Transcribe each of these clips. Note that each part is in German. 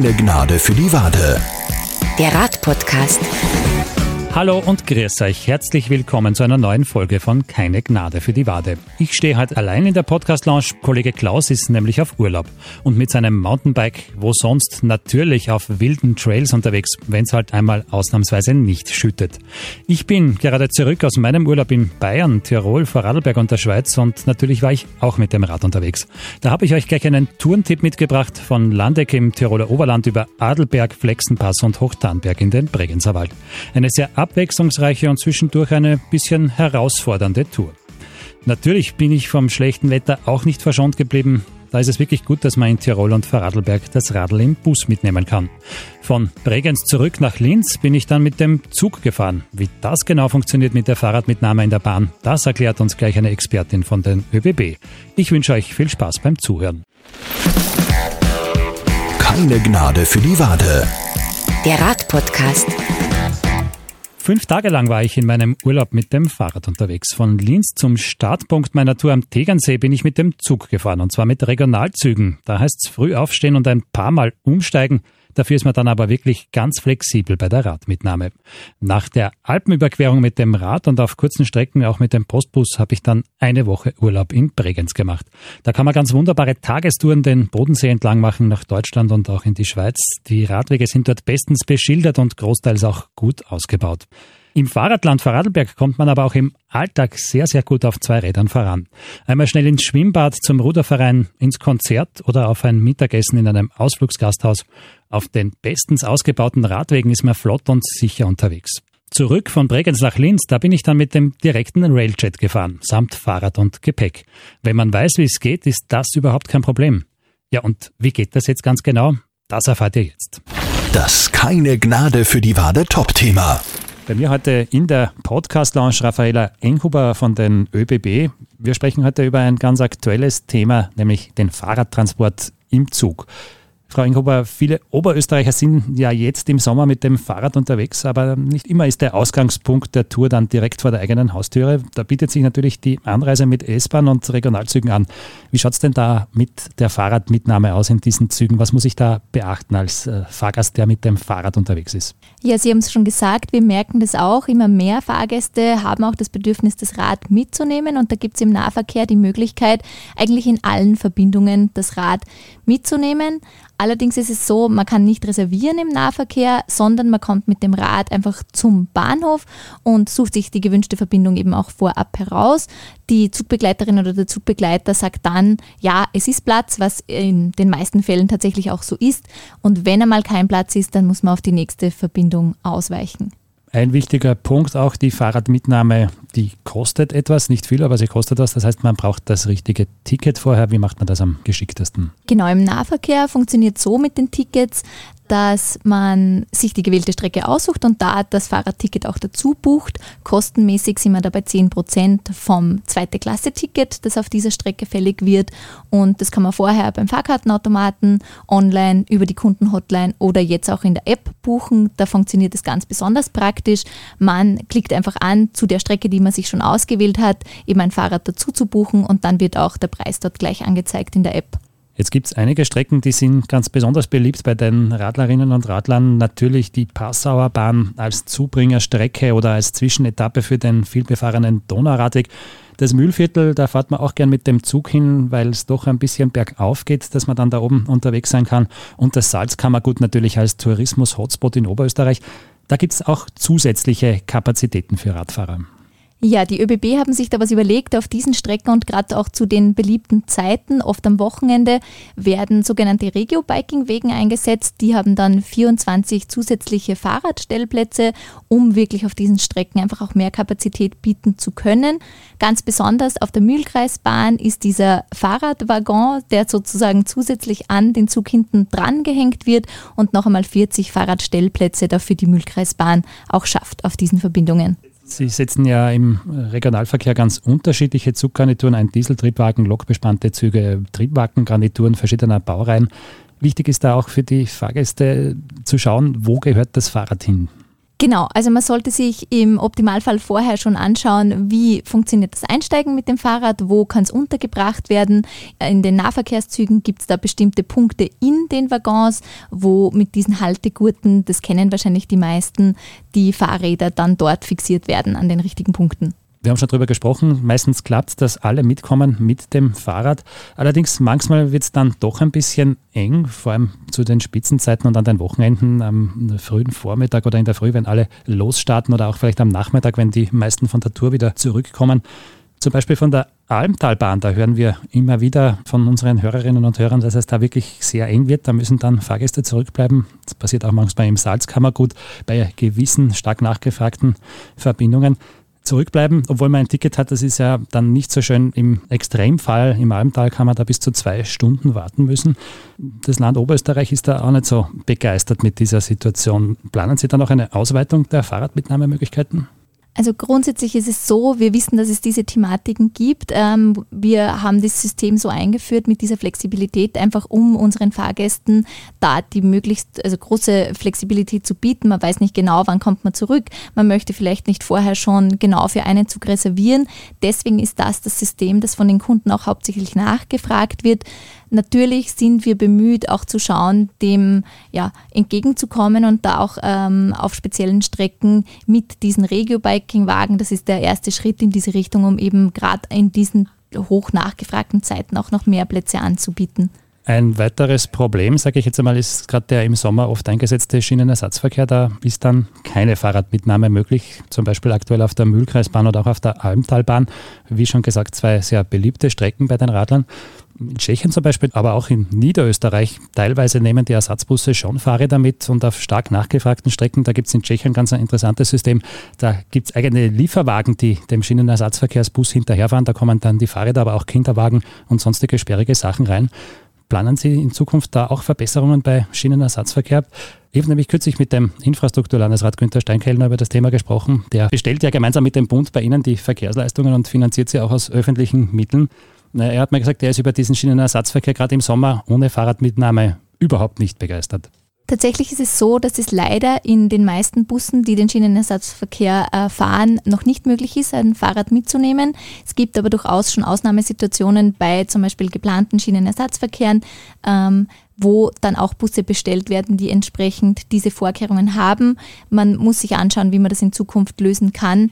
Keine Gnade für die Wade. Der Radpodcast. Hallo und grüß euch. Herzlich willkommen zu einer neuen Folge von Keine Gnade für die Wade. Ich stehe halt allein in der Podcast-Lounge. Kollege Klaus ist nämlich auf Urlaub und mit seinem Mountainbike, wo sonst natürlich auf wilden Trails unterwegs, wenn es halt einmal ausnahmsweise nicht schüttet. Ich bin gerade zurück aus meinem Urlaub in Bayern, Tirol, Vorarlberg und der Schweiz und natürlich war ich auch mit dem Rad unterwegs. Da habe ich euch gleich einen Tourentipp mitgebracht von Landeck im Tiroler Oberland über Adelberg, Flexenpass und Hochtarnberg in den Bregenzerwald. Eine sehr abwechslungsreiche und zwischendurch eine bisschen herausfordernde Tour. Natürlich bin ich vom schlechten Wetter auch nicht verschont geblieben. Da ist es wirklich gut, dass man in Tirol und Vorarlberg das Radl im Bus mitnehmen kann. Von Bregenz zurück nach Linz bin ich dann mit dem Zug gefahren. Wie das genau funktioniert mit der Fahrradmitnahme in der Bahn, das erklärt uns gleich eine Expertin von den ÖBB. Ich wünsche euch viel Spaß beim Zuhören. Keine Gnade für die Wade. Der Radpodcast. Fünf Tage lang war ich in meinem Urlaub mit dem Fahrrad unterwegs. Von Linz zum Startpunkt meiner Tour am Tegernsee bin ich mit dem Zug gefahren und zwar mit Regionalzügen. Da heißt es früh aufstehen und ein paar Mal umsteigen. Dafür ist man dann aber wirklich ganz flexibel bei der Radmitnahme. Nach der Alpenüberquerung mit dem Rad und auf kurzen Strecken auch mit dem Postbus habe ich dann eine Woche Urlaub in Bregenz gemacht. Da kann man ganz wunderbare Tagestouren den Bodensee entlang machen nach Deutschland und auch in die Schweiz. Die Radwege sind dort bestens beschildert und großteils auch gut ausgebaut. Im Fahrradland Vorarlberg kommt man aber auch im Alltag sehr, sehr gut auf zwei Rädern voran. Einmal schnell ins Schwimmbad, zum Ruderverein, ins Konzert oder auf ein Mittagessen in einem Ausflugsgasthaus. Auf den bestens ausgebauten Radwegen ist man flott und sicher unterwegs. Zurück von Bregenz nach Linz, da bin ich dann mit dem direkten Railjet gefahren, samt Fahrrad und Gepäck. Wenn man weiß, wie es geht, ist das überhaupt kein Problem. Ja, und wie geht das jetzt ganz genau? Das erfahrt ihr jetzt. Das Keine Gnade für die Wade Top-Thema. Bei mir heute in der Podcast-Lounge Raffaela Enghuber von den ÖBB. Wir sprechen heute über ein ganz aktuelles Thema, nämlich den Fahrradtransport im Zug. Frau Enghuber, viele Oberösterreicher sind ja jetzt im Sommer mit dem Fahrrad unterwegs, aber nicht immer ist der Ausgangspunkt der Tour dann direkt vor der eigenen Haustüre. Da bietet sich natürlich die Anreise mit S-Bahn und Regionalzügen an. Wie schaut es denn da mit der Fahrradmitnahme aus in diesen Zügen? Was muss ich da beachten als äh, Fahrgast, der mit dem Fahrrad unterwegs ist? Ja, Sie haben es schon gesagt, wir merken das auch. Immer mehr Fahrgäste haben auch das Bedürfnis, das Rad mitzunehmen und da gibt es im Nahverkehr die Möglichkeit, eigentlich in allen Verbindungen das Rad mitzunehmen. Allerdings ist es so, man kann nicht reservieren im Nahverkehr, sondern man kommt mit dem Rad einfach zum Bahnhof und sucht sich die gewünschte Verbindung eben auch vorab heraus. Die Zugbegleiterin oder der Zugbegleiter sagt dann, ja, es ist Platz, was in den meisten Fällen tatsächlich auch so ist. Und wenn einmal kein Platz ist, dann muss man auf die nächste Verbindung ausweichen. Ein wichtiger Punkt auch, die Fahrradmitnahme, die kostet etwas, nicht viel, aber sie kostet was. Das heißt, man braucht das richtige Ticket vorher. Wie macht man das am geschicktesten? Genau, im Nahverkehr funktioniert so mit den Tickets, dass man sich die gewählte Strecke aussucht und da das Fahrradticket auch dazu bucht. Kostenmäßig sind wir dabei 10% vom zweite Klasse-Ticket, das auf dieser Strecke fällig wird. Und das kann man vorher beim Fahrkartenautomaten, online, über die Kundenhotline oder jetzt auch in der App buchen. Da funktioniert es ganz besonders praktisch. Man klickt einfach an zu der Strecke, die man sich schon ausgewählt hat, eben ein Fahrrad dazu zu buchen und dann wird auch der Preis dort gleich angezeigt in der App. Jetzt gibt es einige Strecken, die sind ganz besonders beliebt bei den Radlerinnen und Radlern. Natürlich die Passauer Bahn als Zubringerstrecke oder als Zwischenetappe für den vielbefahrenen Donauradweg. Das Mühlviertel, da fährt man auch gern mit dem Zug hin, weil es doch ein bisschen bergauf geht, dass man dann da oben unterwegs sein kann. Und das Salzkammergut natürlich als Tourismus-Hotspot in Oberösterreich. Da gibt es auch zusätzliche Kapazitäten für Radfahrer. Ja, die ÖBB haben sich da was überlegt auf diesen Strecken und gerade auch zu den beliebten Zeiten, oft am Wochenende, werden sogenannte Regio-Biking-Wegen eingesetzt. Die haben dann 24 zusätzliche Fahrradstellplätze, um wirklich auf diesen Strecken einfach auch mehr Kapazität bieten zu können. Ganz besonders auf der Mühlkreisbahn ist dieser Fahrradwaggon, der sozusagen zusätzlich an den Zug hinten dran gehängt wird und noch einmal 40 Fahrradstellplätze dafür die Mühlkreisbahn auch schafft auf diesen Verbindungen. Sie setzen ja im Regionalverkehr ganz unterschiedliche Zuggarnituren ein, Dieseltriebwagen, lokbespannte Züge, Triebwagengarnituren verschiedener Baureihen. Wichtig ist da auch für die Fahrgäste zu schauen, wo gehört das Fahrrad hin. Genau, also man sollte sich im Optimalfall vorher schon anschauen, wie funktioniert das Einsteigen mit dem Fahrrad, wo kann es untergebracht werden. In den Nahverkehrszügen gibt es da bestimmte Punkte in den Waggons, wo mit diesen Haltegurten, das kennen wahrscheinlich die meisten, die Fahrräder dann dort fixiert werden an den richtigen Punkten. Wir haben schon darüber gesprochen, meistens klappt es, dass alle mitkommen mit dem Fahrrad. Allerdings manchmal wird es dann doch ein bisschen eng, vor allem zu den Spitzenzeiten und an den Wochenenden am frühen Vormittag oder in der Früh, wenn alle losstarten oder auch vielleicht am Nachmittag, wenn die meisten von der Tour wieder zurückkommen. Zum Beispiel von der Almtalbahn, da hören wir immer wieder von unseren Hörerinnen und Hörern, dass es da wirklich sehr eng wird. Da müssen dann Fahrgäste zurückbleiben. Das passiert auch manchmal im Salzkammergut bei gewissen stark nachgefragten Verbindungen zurückbleiben, obwohl man ein Ticket hat. Das ist ja dann nicht so schön. Im Extremfall im Almtal kann man da bis zu zwei Stunden warten müssen. Das Land Oberösterreich ist da auch nicht so begeistert mit dieser Situation. Planen Sie da noch eine Ausweitung der Fahrradmitnahmemöglichkeiten? Also grundsätzlich ist es so, wir wissen, dass es diese Thematiken gibt. Ähm, wir haben das System so eingeführt mit dieser Flexibilität, einfach um unseren Fahrgästen da die möglichst also große Flexibilität zu bieten. Man weiß nicht genau, wann kommt man zurück. Man möchte vielleicht nicht vorher schon genau für einen Zug reservieren. Deswegen ist das das System, das von den Kunden auch hauptsächlich nachgefragt wird. Natürlich sind wir bemüht, auch zu schauen, dem ja, entgegenzukommen und da auch ähm, auf speziellen Strecken mit diesen Regio-Biking-Wagen, das ist der erste Schritt in diese Richtung, um eben gerade in diesen hoch nachgefragten Zeiten auch noch mehr Plätze anzubieten. Ein weiteres Problem, sage ich jetzt einmal, ist gerade der im Sommer oft eingesetzte Schienenersatzverkehr. Da ist dann keine Fahrradmitnahme möglich, zum Beispiel aktuell auf der Mühlkreisbahn oder auch auf der Almtalbahn. Wie schon gesagt, zwei sehr beliebte Strecken bei den Radlern. In Tschechien zum Beispiel, aber auch in Niederösterreich. Teilweise nehmen die Ersatzbusse schon Fahrräder mit und auf stark nachgefragten Strecken, da gibt es in Tschechien ganz ein interessantes System. Da gibt es eigene Lieferwagen, die dem Schienenersatzverkehrsbus hinterherfahren. Da kommen dann die Fahrräder, aber auch Kinderwagen und sonstige sperrige Sachen rein. Planen Sie in Zukunft da auch Verbesserungen bei Schienenersatzverkehr? Ich habe nämlich kürzlich mit dem Infrastrukturlandesrat Günther Steinkellner über das Thema gesprochen. Der bestellt ja gemeinsam mit dem Bund bei Ihnen die Verkehrsleistungen und finanziert sie auch aus öffentlichen Mitteln. Er hat mir gesagt, er ist über diesen Schienenersatzverkehr gerade im Sommer ohne Fahrradmitnahme überhaupt nicht begeistert. Tatsächlich ist es so, dass es leider in den meisten Bussen, die den Schienenersatzverkehr äh, fahren, noch nicht möglich ist, ein Fahrrad mitzunehmen. Es gibt aber durchaus schon Ausnahmesituationen bei zum Beispiel geplanten Schienenersatzverkehren, ähm, wo dann auch Busse bestellt werden, die entsprechend diese Vorkehrungen haben. Man muss sich anschauen, wie man das in Zukunft lösen kann.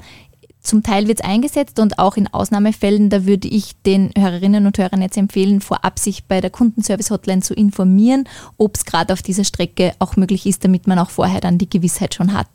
Zum Teil wird es eingesetzt und auch in Ausnahmefällen, da würde ich den Hörerinnen und Hörern jetzt empfehlen, vorab sich bei der Kundenservice-Hotline zu informieren, ob es gerade auf dieser Strecke auch möglich ist, damit man auch vorher dann die Gewissheit schon hat.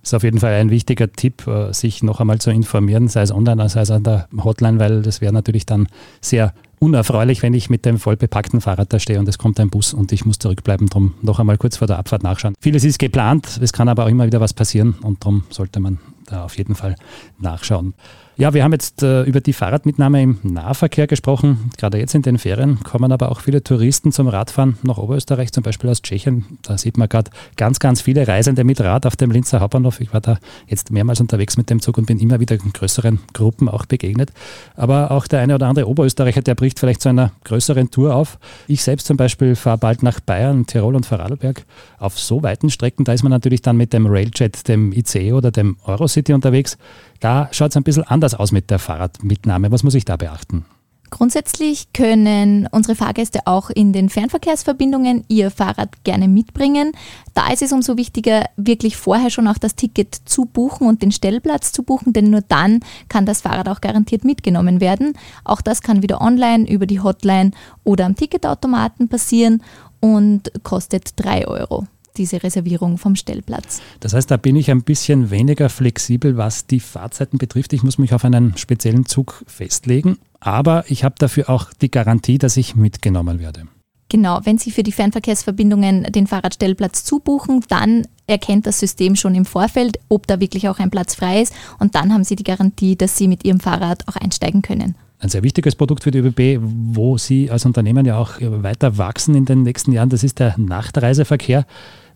Das ist auf jeden Fall ein wichtiger Tipp, äh, sich noch einmal zu informieren, sei es online, sei es an der Hotline, weil das wäre natürlich dann sehr unerfreulich, wenn ich mit dem vollbepackten Fahrrad da stehe und es kommt ein Bus und ich muss zurückbleiben. Darum noch einmal kurz vor der Abfahrt nachschauen. Vieles ist geplant, es kann aber auch immer wieder was passieren und darum sollte man da auf jeden Fall nachschauen. Ja, wir haben jetzt äh, über die Fahrradmitnahme im Nahverkehr gesprochen. Gerade jetzt in den Ferien kommen aber auch viele Touristen zum Radfahren nach Oberösterreich, zum Beispiel aus Tschechien. Da sieht man gerade ganz, ganz viele Reisende mit Rad auf dem Linzer Hauptbahnhof. Ich war da jetzt mehrmals unterwegs mit dem Zug und bin immer wieder in größeren Gruppen auch begegnet. Aber auch der eine oder andere Oberösterreicher, der bricht vielleicht zu einer größeren Tour auf. Ich selbst zum Beispiel fahre bald nach Bayern, Tirol und Vorarlberg. Auf so weiten Strecken, da ist man natürlich dann mit dem Railjet, dem ICE oder dem Eurocity unterwegs. Da schaut es ein bisschen anders aus mit der Fahrradmitnahme. Was muss ich da beachten? Grundsätzlich können unsere Fahrgäste auch in den Fernverkehrsverbindungen ihr Fahrrad gerne mitbringen. Da ist es umso wichtiger, wirklich vorher schon auch das Ticket zu buchen und den Stellplatz zu buchen, denn nur dann kann das Fahrrad auch garantiert mitgenommen werden. Auch das kann wieder online über die Hotline oder am Ticketautomaten passieren und kostet 3 Euro diese Reservierung vom Stellplatz. Das heißt, da bin ich ein bisschen weniger flexibel, was die Fahrzeiten betrifft. Ich muss mich auf einen speziellen Zug festlegen, aber ich habe dafür auch die Garantie, dass ich mitgenommen werde. Genau, wenn Sie für die Fernverkehrsverbindungen den Fahrradstellplatz zubuchen, dann erkennt das System schon im Vorfeld, ob da wirklich auch ein Platz frei ist und dann haben Sie die Garantie, dass Sie mit Ihrem Fahrrad auch einsteigen können ein sehr wichtiges Produkt für die ÖBB, wo Sie als Unternehmen ja auch weiter wachsen in den nächsten Jahren. Das ist der Nachtreiseverkehr.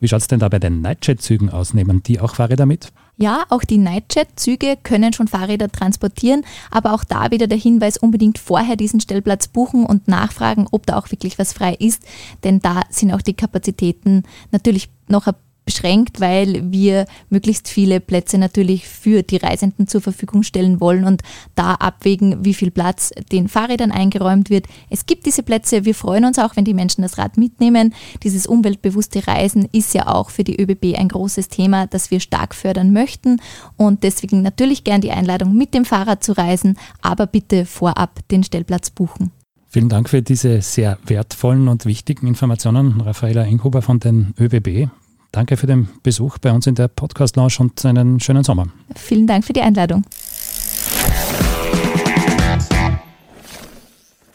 Wie schaut es denn da bei den Nightjet-Zügen aus? Nehmen die auch Fahrräder mit? Ja, auch die Nightjet-Züge können schon Fahrräder transportieren, aber auch da wieder der Hinweis, unbedingt vorher diesen Stellplatz buchen und nachfragen, ob da auch wirklich was frei ist, denn da sind auch die Kapazitäten natürlich noch ein beschränkt, weil wir möglichst viele Plätze natürlich für die Reisenden zur Verfügung stellen wollen und da abwägen, wie viel Platz den Fahrrädern eingeräumt wird. Es gibt diese Plätze. Wir freuen uns auch, wenn die Menschen das Rad mitnehmen. Dieses umweltbewusste Reisen ist ja auch für die ÖBB ein großes Thema, das wir stark fördern möchten und deswegen natürlich gern die Einladung, mit dem Fahrrad zu reisen, aber bitte vorab den Stellplatz buchen. Vielen Dank für diese sehr wertvollen und wichtigen Informationen, Raffaela Inghuber von den ÖBB. Danke für den Besuch bei uns in der Podcast Lounge und einen schönen Sommer. Vielen Dank für die Einladung.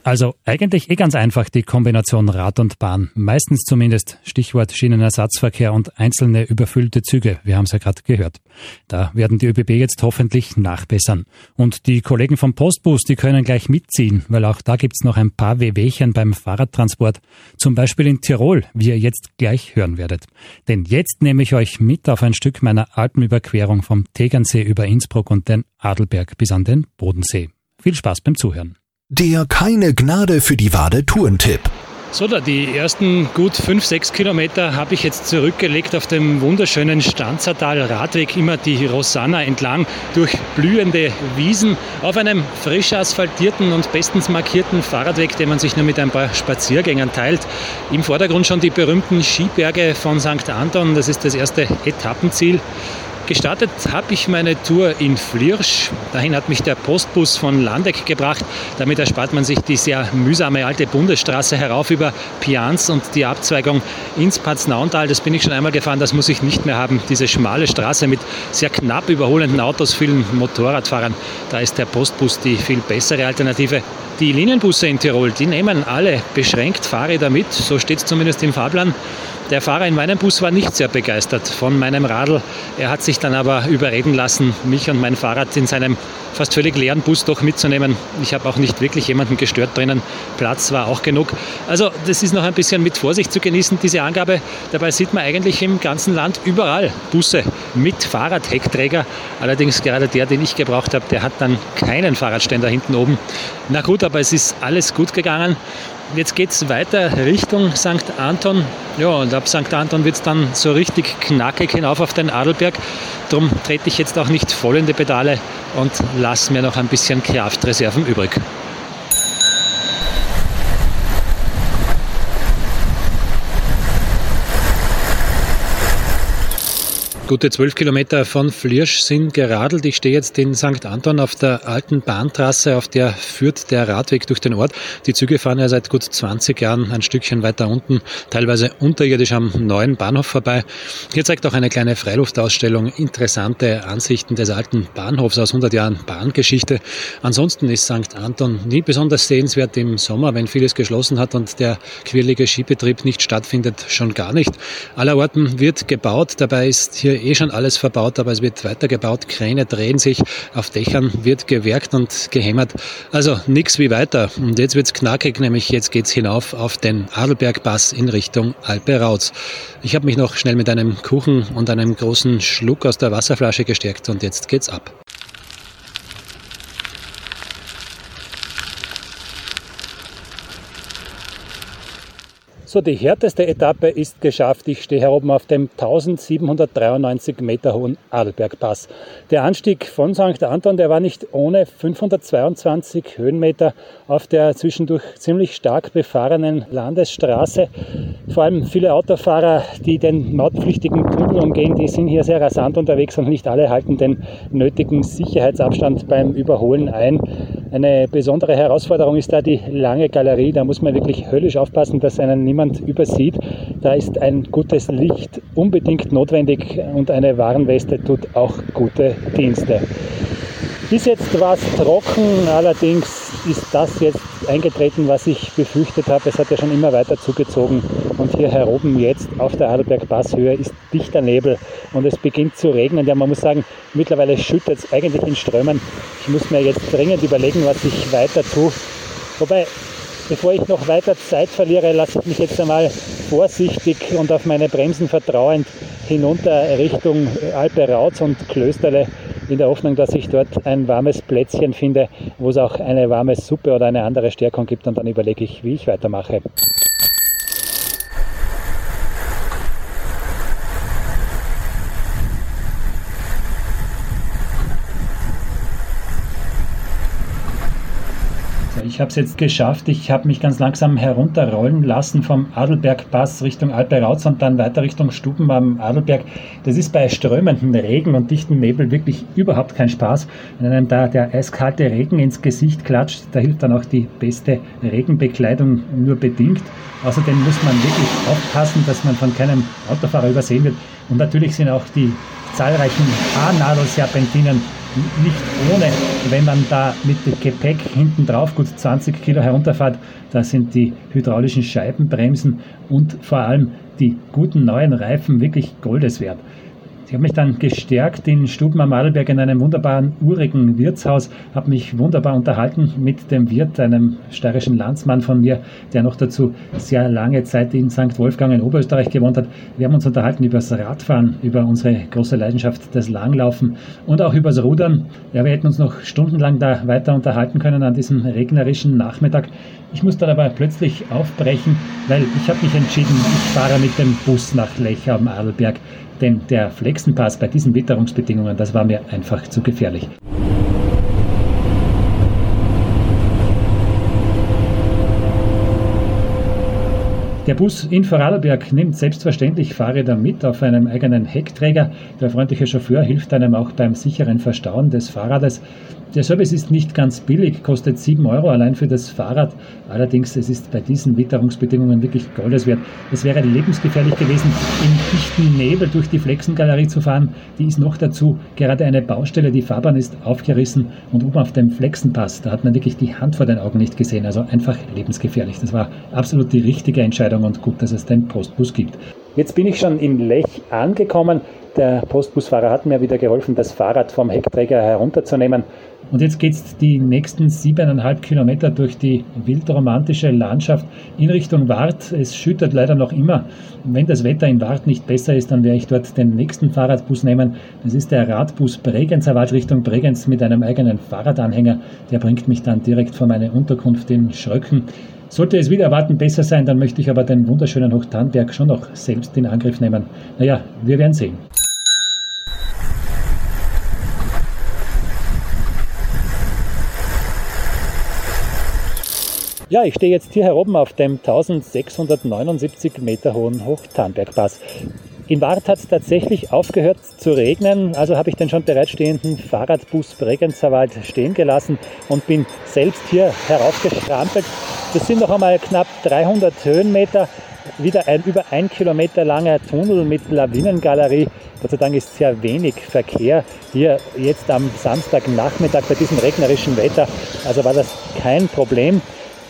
Also eigentlich eh ganz einfach die Kombination Rad und Bahn. Meistens zumindest. Stichwort Schienenersatzverkehr und einzelne überfüllte Züge. Wir haben es ja gerade gehört. Da werden die ÖBB jetzt hoffentlich nachbessern. Und die Kollegen vom Postbus, die können gleich mitziehen, weil auch da gibt's noch ein paar Wehwehchen beim Fahrradtransport. Zum Beispiel in Tirol, wie ihr jetzt gleich hören werdet. Denn jetzt nehme ich euch mit auf ein Stück meiner Alpenüberquerung vom Tegernsee über Innsbruck und den Adelberg bis an den Bodensee. Viel Spaß beim Zuhören. Der keine Gnade für die Wade Tourentipp. So, da die ersten gut fünf, sechs Kilometer habe ich jetzt zurückgelegt auf dem wunderschönen Stanzertal Radweg, immer die Rosanna entlang durch blühende Wiesen auf einem frisch asphaltierten und bestens markierten Fahrradweg, den man sich nur mit ein paar Spaziergängern teilt. Im Vordergrund schon die berühmten Skiberge von St. Anton, das ist das erste Etappenziel. Gestartet habe ich meine Tour in Flirsch. Dahin hat mich der Postbus von Landeck gebracht. Damit erspart man sich die sehr mühsame alte Bundesstraße herauf über Pianz und die Abzweigung ins Paznauntal. Das bin ich schon einmal gefahren, das muss ich nicht mehr haben. Diese schmale Straße mit sehr knapp überholenden Autos, vielen Motorradfahrern. Da ist der Postbus die viel bessere Alternative. Die Linienbusse in Tirol, die nehmen alle beschränkt Fahrräder mit, so steht es zumindest im Fahrplan. Der Fahrer in meinem Bus war nicht sehr begeistert von meinem Radl. Er hat sich dann aber überreden lassen, mich und mein Fahrrad in seinem fast völlig leeren Bus doch mitzunehmen. Ich habe auch nicht wirklich jemanden gestört drinnen. Platz war auch genug. Also das ist noch ein bisschen mit Vorsicht zu genießen, diese Angabe. Dabei sieht man eigentlich im ganzen Land überall Busse mit Fahrradheckträger. Allerdings gerade der, den ich gebraucht habe, der hat dann keinen Fahrradständer hinten oben. Na gut, aber es ist alles gut gegangen. Jetzt geht es weiter Richtung St. Anton. Ja, und ab St. Anton wird es dann so richtig knackig hinauf auf den Adelberg. Darum trete ich jetzt auch nicht voll in die Pedale und lasse mir noch ein bisschen Kraftreserven übrig. Gute zwölf Kilometer von Flirsch sind geradelt. Ich stehe jetzt in St. Anton auf der alten Bahntrasse, auf der führt der Radweg durch den Ort. Die Züge fahren ja seit gut 20 Jahren ein Stückchen weiter unten, teilweise unterirdisch am neuen Bahnhof vorbei. Hier zeigt auch eine kleine Freiluftausstellung interessante Ansichten des alten Bahnhofs aus 100 Jahren Bahngeschichte. Ansonsten ist St. Anton nie besonders sehenswert im Sommer, wenn vieles geschlossen hat und der quirlige Skibetrieb nicht stattfindet, schon gar nicht. Allerorten wird gebaut, dabei ist hier eh schon alles verbaut, aber es wird weitergebaut. Kräne drehen sich, auf Dächern wird gewerkt und gehämmert. Also nichts wie weiter. Und jetzt wird's knackig, nämlich jetzt geht's hinauf auf den Adelbergpass in Richtung Alpe Rauz. Ich habe mich noch schnell mit einem Kuchen und einem großen Schluck aus der Wasserflasche gestärkt und jetzt geht's ab. So, die härteste Etappe ist geschafft. Ich stehe hier oben auf dem 1793 Meter hohen Adelbergpass. Der Anstieg von St. Anton, der war nicht ohne 522 Höhenmeter auf der zwischendurch ziemlich stark befahrenen Landesstraße. Vor allem viele Autofahrer, die den mautpflichtigen Tunnel umgehen, die sind hier sehr rasant unterwegs und nicht alle halten den nötigen Sicherheitsabstand beim Überholen ein. Eine besondere Herausforderung ist da die lange Galerie. Da muss man wirklich höllisch aufpassen, dass einen niemand übersieht. Da ist ein gutes Licht unbedingt notwendig und eine Warnweste tut auch gute Dienste. Bis jetzt war es trocken, allerdings ist das jetzt eingetreten, was ich befürchtet habe. Es hat ja schon immer weiter zugezogen und hier heroben jetzt auf der Adelberg-Passhöhe ist dichter Nebel und es beginnt zu regnen. Ja, man muss sagen, mittlerweile schüttet es eigentlich in Strömen. Ich muss mir jetzt dringend überlegen, was ich weiter tue. Wobei Bevor ich noch weiter Zeit verliere, lasse ich mich jetzt einmal vorsichtig und auf meine Bremsen vertrauend hinunter Richtung Alpe Rauz und Klösterle in der Hoffnung, dass ich dort ein warmes Plätzchen finde, wo es auch eine warme Suppe oder eine andere Stärkung gibt und dann überlege ich, wie ich weitermache. Ich habe es jetzt geschafft. Ich habe mich ganz langsam herunterrollen lassen vom Adelbergpass Richtung Alperauz und dann weiter Richtung Stuben am Adelberg. Das ist bei strömendem Regen und dichtem Nebel wirklich überhaupt kein Spaß. Wenn einem da der eiskalte Regen ins Gesicht klatscht, da hilft dann auch die beste Regenbekleidung nur bedingt. Außerdem muss man wirklich aufpassen, dass man von keinem Autofahrer übersehen wird. Und natürlich sind auch die zahlreichen Haarnadelserpentinen nicht ohne, wenn man da mit dem Gepäck hinten drauf gut 20 Kilo herunterfährt, da sind die hydraulischen Scheibenbremsen und vor allem die guten neuen Reifen wirklich Goldes wert. Ich habe mich dann gestärkt in Stuben am Adelberg in einem wunderbaren urigen Wirtshaus, habe mich wunderbar unterhalten mit dem Wirt, einem steirischen Landsmann von mir, der noch dazu sehr lange Zeit in St. Wolfgang in Oberösterreich gewohnt hat. Wir haben uns unterhalten über das Radfahren, über unsere große Leidenschaft, das Langlaufen und auch über das Rudern. Ja, wir hätten uns noch stundenlang da weiter unterhalten können an diesem regnerischen Nachmittag. Ich musste aber plötzlich aufbrechen, weil ich habe mich entschieden, ich fahre mit dem Bus nach Lech am Adelberg. Denn der Flexenpass bei diesen Witterungsbedingungen, das war mir einfach zu gefährlich. Der Bus in Vorarlberg nimmt selbstverständlich Fahrräder mit auf einem eigenen Heckträger. Der freundliche Chauffeur hilft einem auch beim sicheren Verstauen des Fahrrades. Der Service ist nicht ganz billig, kostet 7 Euro allein für das Fahrrad. Allerdings, es ist bei diesen Witterungsbedingungen wirklich Goldes wert. Es wäre lebensgefährlich gewesen, im dichten Nebel durch die Flexengalerie zu fahren. Die ist noch dazu gerade eine Baustelle. Die Fahrbahn ist aufgerissen und oben auf dem Flexenpass, da hat man wirklich die Hand vor den Augen nicht gesehen. Also einfach lebensgefährlich. Das war absolut die richtige Entscheidung und gut, dass es den Postbus gibt. Jetzt bin ich schon in Lech angekommen. Der Postbusfahrer hat mir wieder geholfen, das Fahrrad vom Heckträger herunterzunehmen. Und jetzt geht es die nächsten siebeneinhalb Kilometer durch die wildromantische Landschaft in Richtung Wart. Es schüttet leider noch immer. Wenn das Wetter in Wart nicht besser ist, dann werde ich dort den nächsten Fahrradbus nehmen. Das ist der Radbus Bregenzer Wald Richtung Bregenz mit einem eigenen Fahrradanhänger. Der bringt mich dann direkt vor meine Unterkunft in Schröcken. Sollte es wieder erwarten besser sein, dann möchte ich aber den wunderschönen Hochtarnberg schon noch selbst in Angriff nehmen. Naja, wir werden sehen. Ja, ich stehe jetzt hier oben auf dem 1679 Meter hohen Hochtarnbergpass. In Wart hat es tatsächlich aufgehört zu regnen, also habe ich den schon bereitstehenden Fahrradbus Bregenzerwald stehen gelassen und bin selbst hier heraufgestrampelt. Das sind noch einmal knapp 300 Höhenmeter, wieder ein über ein Kilometer langer Tunnel mit Lawinengalerie. Gott sei Dank ist sehr wenig Verkehr hier jetzt am Samstagnachmittag bei diesem regnerischen Wetter. Also war das kein Problem.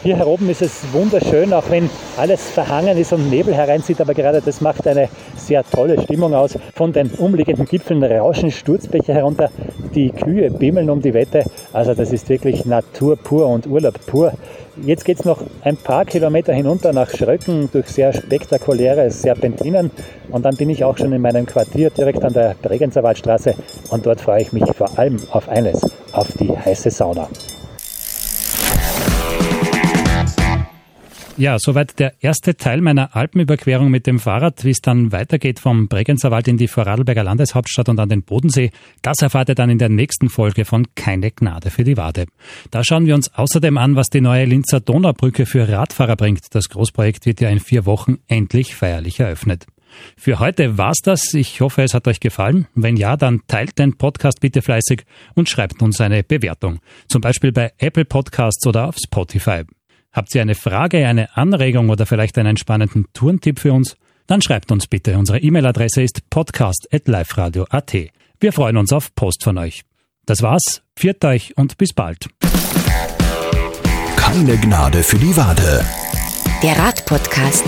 Hier heroben ist es wunderschön, auch wenn alles verhangen ist und Nebel hereinzieht, aber gerade das macht eine sehr tolle Stimmung aus. Von den umliegenden Gipfeln rauschen Sturzbäche herunter, die Kühe bimmeln um die Wette. Also das ist wirklich Natur pur und Urlaub pur. Jetzt geht es noch ein paar Kilometer hinunter nach Schröcken durch sehr spektakuläre Serpentinen und dann bin ich auch schon in meinem Quartier direkt an der Bregenzer Waldstraße und dort freue ich mich vor allem auf eines, auf die heiße Sauna. Ja, soweit der erste Teil meiner Alpenüberquerung mit dem Fahrrad. Wie es dann weitergeht vom Bregenzer Wald in die Vorarlberger Landeshauptstadt und an den Bodensee, das erfahrt ihr dann in der nächsten Folge von Keine Gnade für die Wade. Da schauen wir uns außerdem an, was die neue Linzer Donaubrücke für Radfahrer bringt. Das Großprojekt wird ja in vier Wochen endlich feierlich eröffnet. Für heute war's das. Ich hoffe, es hat euch gefallen. Wenn ja, dann teilt den Podcast bitte fleißig und schreibt uns eine Bewertung. Zum Beispiel bei Apple Podcasts oder auf Spotify. Habt ihr eine Frage, eine Anregung oder vielleicht einen spannenden Tourentipp für uns? Dann schreibt uns bitte. Unsere E-Mail-Adresse ist podcast.liferadio.at. Wir freuen uns auf Post von euch. Das war's. Viert euch und bis bald. Keine Gnade für die Wade. Der Radpodcast.